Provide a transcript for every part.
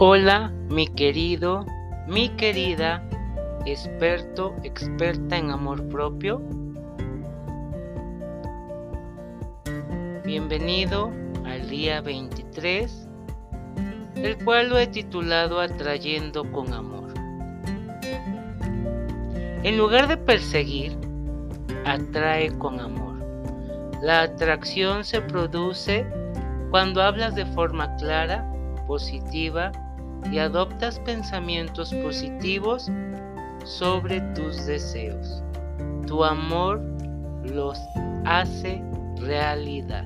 Hola, mi querido, mi querida, experto, experta en amor propio. Bienvenido al día 23, el cual lo he titulado Atrayendo con amor. En lugar de perseguir, atrae con amor. La atracción se produce cuando hablas de forma clara, positiva y adoptas pensamientos positivos sobre tus deseos. Tu amor los hace realidad.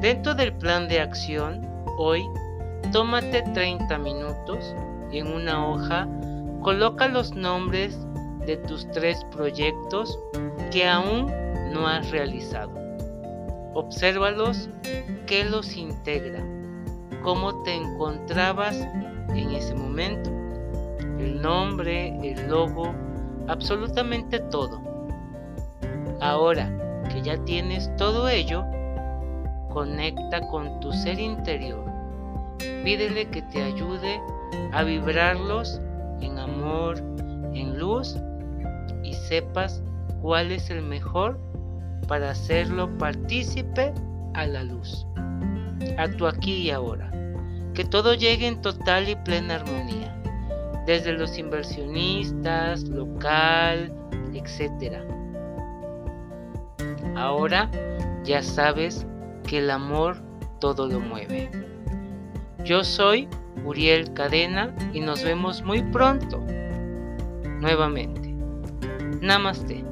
Dentro del plan de acción, hoy, tómate 30 minutos y en una hoja coloca los nombres de tus tres proyectos que aún no has realizado. Obsérvalos, qué los integra cómo te encontrabas en ese momento. El nombre, el logo, absolutamente todo. Ahora que ya tienes todo ello, conecta con tu ser interior. Pídele que te ayude a vibrarlos en amor, en luz y sepas cuál es el mejor para hacerlo partícipe a la luz a aquí y ahora. Que todo llegue en total y plena armonía, desde los inversionistas, local, etc. Ahora ya sabes que el amor todo lo mueve. Yo soy Uriel Cadena y nos vemos muy pronto. Nuevamente. Namaste.